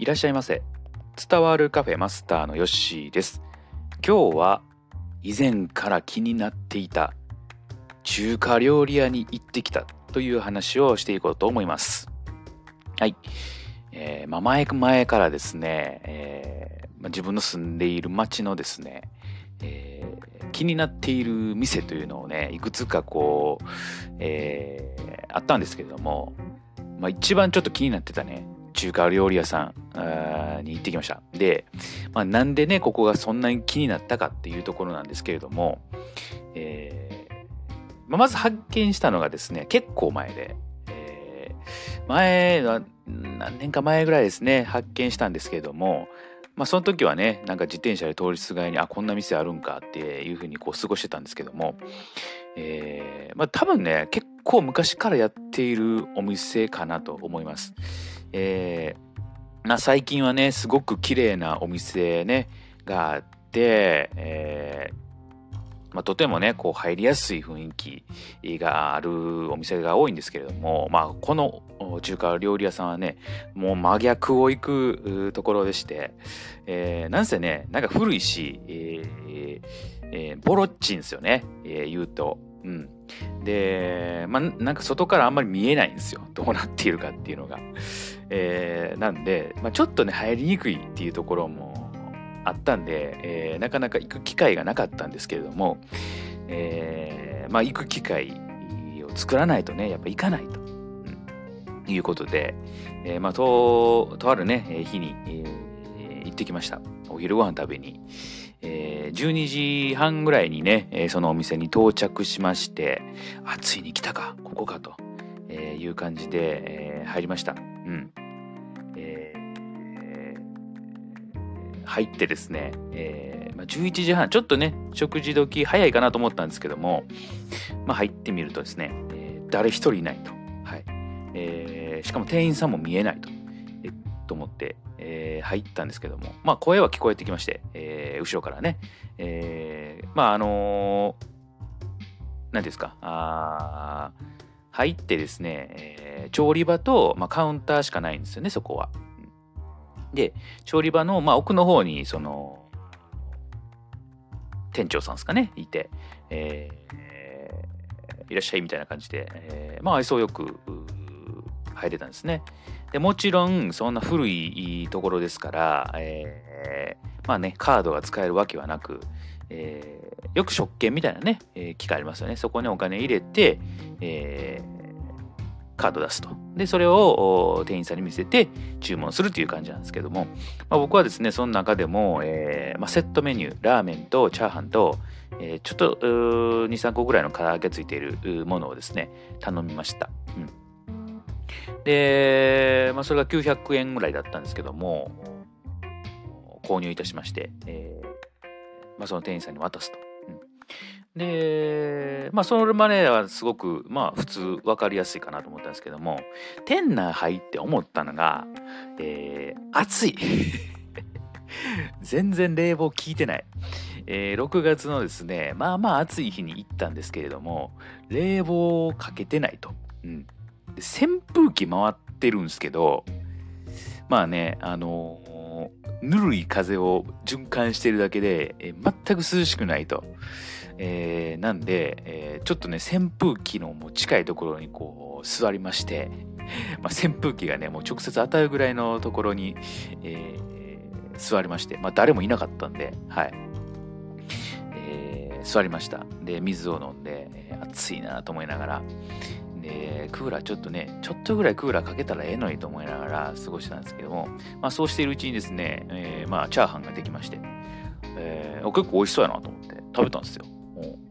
いらっしゃいませ。伝わるカフェマスターのヨッシーです。今日は以前から気になっていた中華料理屋に行ってきたという話をしていこうと思います。はい、えー、まあ、前前からですね、えー、まあ、自分の住んでいる町のですね、えー、気になっている店というのをねいくつかこう、えあったんですけれども、まあ、一番ちょっと気になってたね中華料理屋さんに行ってきました。で、まあ、なんでね、ここがそんなに気になったかっていうところなんですけれども、えーまあ、まず発見したのがですね、結構前で、えー、前は何年か前ぐらいですね、発見したんですけれども、まあ、その時はね、なんか自転車で通りすがりに、あ、こんな店あるんかっていうふうにこう過ごしてたんですけども、えー、まあ多分ね、結構昔からやっているお店かなと思います。えー、まあ、最近はね、すごく綺麗なお店ね、があって、えー、まあ、とてもね、こう入りやすい雰囲気があるお店が多いんですけれども、まあ、この中華料理屋さんはね、もう真逆を行くところでして、えー、なんせね、なんか古いし、えーえー、ボロッチンですよね、えー、言うと。うん。で、まあ、なんか外からあんまり見えないんですよ。どうなっているかっていうのが。えー、なんで、まあ、ちょっとね、入りにくいっていうところもあったんで、えー、なかなか行く機会がなかったんですけれども、えー、まあ、行く機会を作らないとね、やっぱ行かないと、うん、いうことで、えー、まあ、と、とあるね、日に、えー、行ってきました。お昼ご飯食べに。えー、12時半ぐらいにね、えー、そのお店に到着しまして、あ、ついに来たか、ここかと、えー、いう感じで、えー、入りました。うん。えー、入ってですね、えーまあ、11時半、ちょっとね、食事時早いかなと思ったんですけども、まあ、入ってみるとですね、えー、誰一人いないと。はいえー。しかも店員さんも見えないと。と思って、えー、入ったんですけども、まあ声は聞こえてきまして、えー、後ろからね、えー、まああの何ですか、あ入ってですね、えー、調理場と、まあ、カウンターしかないんですよね、そこは。で、調理場の、まあ、奥の方に、その、店長さんですかね、いて、えー、いらっしゃいみたいな感じで、えー、まあ愛想よく入れたんですね。でもちろんそんな古いところですから、えー、まあねカードが使えるわけはなく、えー、よく食券みたいなね、えー、機械ありますよね。そこにお金入れて、え、カード出すと。でそれを店員さんに見せて注文するという感じなんですけども、まあ、僕はですねその中でも、えーまあ、セットメニューラーメンとチャーハンと、えー、ちょっと23個ぐらいの唐揚げついているものをですね頼みました、うん。で、まあ、それが900円ぐらいだったんですけども、購入いたしまして、えー、まあ、その店員さんに渡すと。で、まあ、それまではすごく、まあ、普通分かりやすいかなと思ったんですけども、店内入って思ったのが、えー、暑い。全然冷房効いてない。えー、6月のですね、まあまあ暑い日に行ったんですけれども、冷房をかけてないと。うん。扇風機回ってるんですけどまあねあのー、ぬるい風を循環してるだけで、えー、全く涼しくないと。えー、なんで、えー、ちょっとね扇風機のもう近いところにこう座りまして、まあ、扇風機がねもう直接当たるぐらいのところに、えー、座りまして、まあ、誰もいなかったんで、はい、座りましたで水を飲んで、えー、暑いなと思いながら、で、クーラーちょっとね、ちょっとぐらいクーラーかけたらええのにと思いながら過ごしたんですけども、まあそうしているうちにですね、えー、まあチャーハンができまして、えー、結構美味しそうやなと思って食べたんですよ。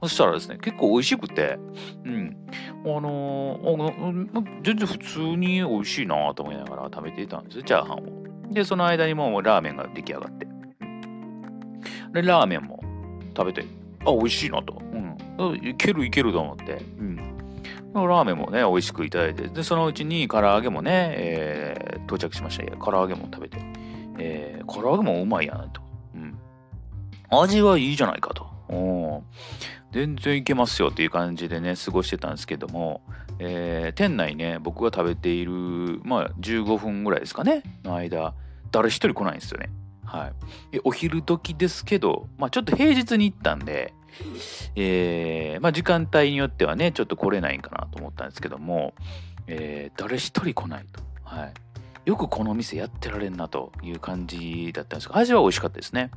そしたらですね、結構美味しくて、うん。あのー、全然普通に美味しいなと思いながら食べていたんですよ、チャーハンを。で、その間にもうラーメンが出来上がって。で、ラーメンも食べて、あ、美味しいなと。うん。いけるいけると思って。うん。ラーメンもね、美味しくいただいて、で、そのうちに唐揚げもね、えー、到着しました。唐揚げも食べて、えー、唐揚げもうまいやなと。うん。味はいいじゃないかと。お全然いけますよっていう感じでね、過ごしてたんですけども、えー、店内ね、僕が食べている、まあ、15分ぐらいですかね、の間、誰一人来ないんですよね。はい。お昼時ですけど、まあちょっと平日に行ったんで、えー、まあ時間帯によってはね、ちょっと来れないんかなと思ったんですけども、えー、誰一人来ないと。はい。よくこの店やってられんなという感じだったんですが、味は美味しかったですね。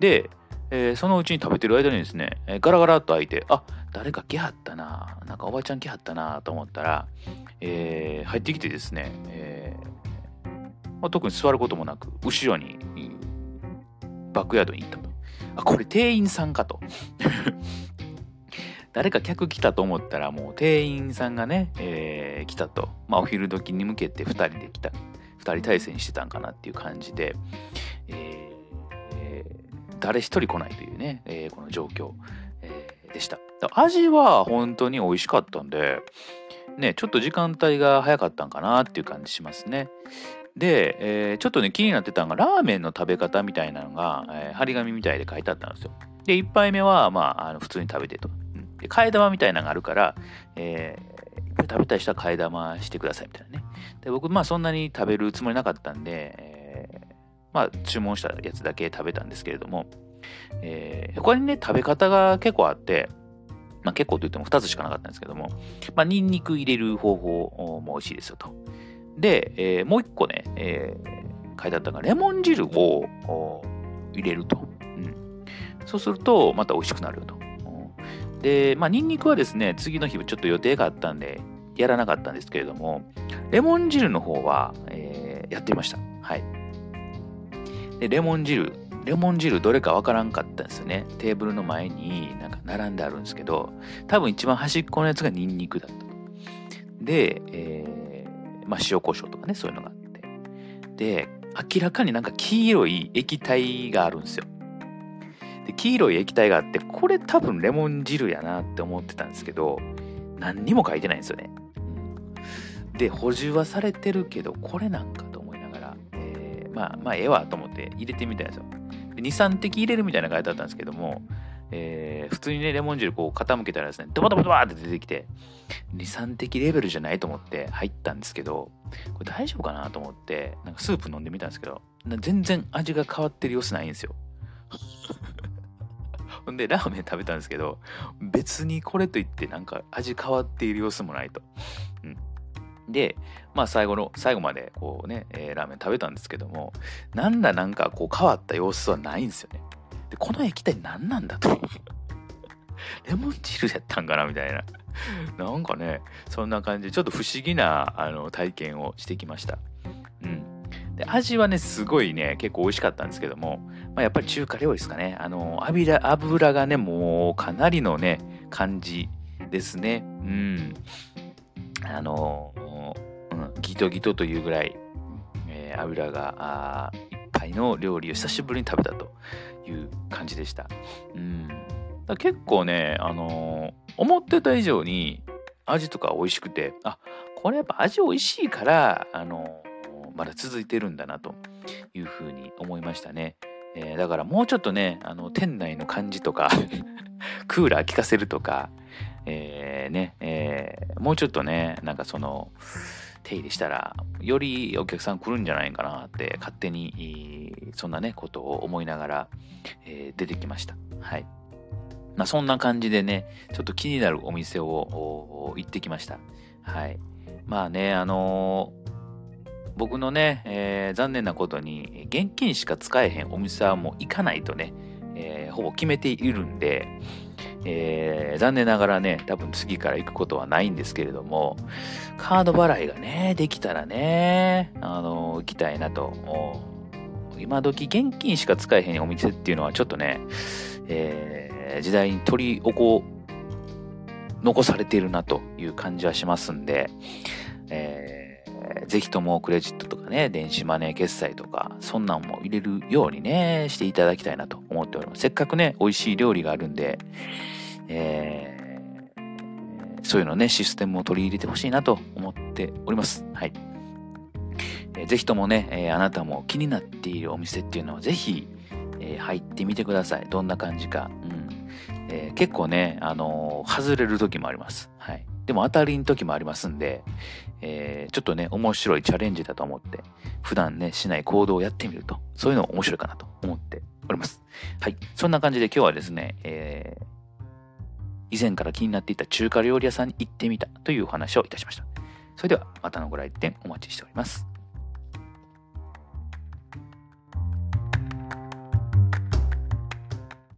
で、えー、そのうちに食べてる間にですね、え、ガラガラっと開いて、あ誰か来はったな、なんかおばちゃん来はったなと思ったら、え、入ってきてですね、えまあ、特に座ることもなく、後ろにバックヤードに行ったと。あ、これ店員さんかと。誰か客来たと思ったらもう店員さんがね、えー、来たと。まあお昼時に向けて2人で来た。2人体制にしてたんかなっていう感じで、えー、誰一人来ないというね、えー、この状況、えー、でした。味は本当に美味しかったんで、ね、ちょっと時間帯が早かったんかなっていう感じしますね。で、えー、ちょっとね、気になってたのが、ラーメンの食べ方みたいなのが、えー、張り紙みたいで書いてあったんですよ。で、1杯目は、まあ、あの普通に食べてと。うん、で、替え玉みたいなのがあるから、えー、食べたい人は替え玉してくださいみたいなね。で、僕、まあ、そんなに食べるつもりなかったんで、えー、まあ、注文したやつだけ食べたんですけれども、えー、他にね、食べ方が結構あって、まあ、結構と言っても2つしかなかったんですけども、まあ、ニンニク入れる方法も美味しいですよと。で、えー、もう一個ね、えー、書いてあったのが、レモン汁を入れると。うん、そうすると、また美味しくなるよと。うんで、まあ、ニンニクはですね、次の日ちょっと予定があったんで、やらなかったんですけれども、レモン汁の方は、えー、やってみました。はい。で、レモン汁、レモン汁どれかわからんかったんですよね。テーブルの前になんか並んであるんですけど、多分一番端っこのやつがニンニクだった。で、えーまあ、塩コショウとかね、そういうのがあって。で、明らかになんか黄色い液体があるんですよ。で、黄色い液体があって、これ多分レモン汁やなって思ってたんですけど、何にも書いてないんですよね。で、補充はされてるけど、これなんかと思いながら、えー、まあ、まあ、ええわと思って入れてみたんですよ。2、3滴入れるみたいな書いてあったんですけども、えー、普通にね、レモン汁こう傾けたらですね、ドバドバドバって出てきて、2、3滴レベルじゃないと思って入ったんですけど、これ大丈夫かなと思って、なんかスープ飲んでみたんですけど、全然味が変わってる様子ないんですよ。ほんで、ラーメン食べたんですけど、別にこれといってなんか味変わっている様子もないと。うんで、まあ最後の、最後までこうね、えー、ラーメン食べたんですけども、なんだなんかこう変わった様子はないんですよね。で、この液体何なんだと。レモン汁やったんかなみたいな。なんかね、そんな感じで、ちょっと不思議なあの体験をしてきました。うん。で、味はね、すごいね、結構美味しかったんですけども、まあ、やっぱり中華料理ですかね。あの、油、油がね、もうかなりのね、感じですね。うん。あの、うん、ギトギトというぐらい、えー、油がの料理を久しぶりに食べたという感じでした。うん、結構ね、あのー、思ってた以上に味とか美味しくて、あこれやっぱ味美味しいから、あのー、まだ続いてるんだなというふうに思いましたね。えー、だからもうちょっとね、あの店内の感じとか クーラー効かせるとか、えー、ね、えー、もうちょっとね、なんかその、手入れしたら、よりお客さん来るんじゃないかなって勝手に、そんなね、ことを思いながら、出てきました。はい。まあ、そんな感じでね、ちょっと気になるお店を行ってきました。はい。まあね、あのー、僕のね、えー、残念なことに、現金しか使えへんお店はもう行かないとね、えー、ほぼ決めているんで、えー、残念ながらね、多分次から行くことはないんですけれども、カード払いがね、できたらね、あの、行きたいなと。今時現金しか使えへんお店っていうのはちょっとね、えー、時代に取り起こ、残されているなという感じはしますんで、えー、ぜひともクレジットとかね、電子マネー決済とか、そんなんも入れるようにね、していただきたいなと思っております。せっかくね、美味しい料理があるんで、えー、そういうのね、システムを取り入れてほしいなと思っております。はい。えー、ぜひともね、えー、あなたも気になっているお店っていうのはぜひ、えー、入ってみてください。どんな感じか。うん。えー、結構ね、あのー、外れる時もあります。はい。でも当たりの時もありますんで、えー、ちょっとね、面白いチャレンジだと思って、普段ね、しない行動をやってみると、そういうの面白いかなと思っております。はい。そんな感じで今日はですね、えー、以前から気になっていた中華料理屋さんに行ってみたというお話をいたしました。それではまたのご来店お待ちしております。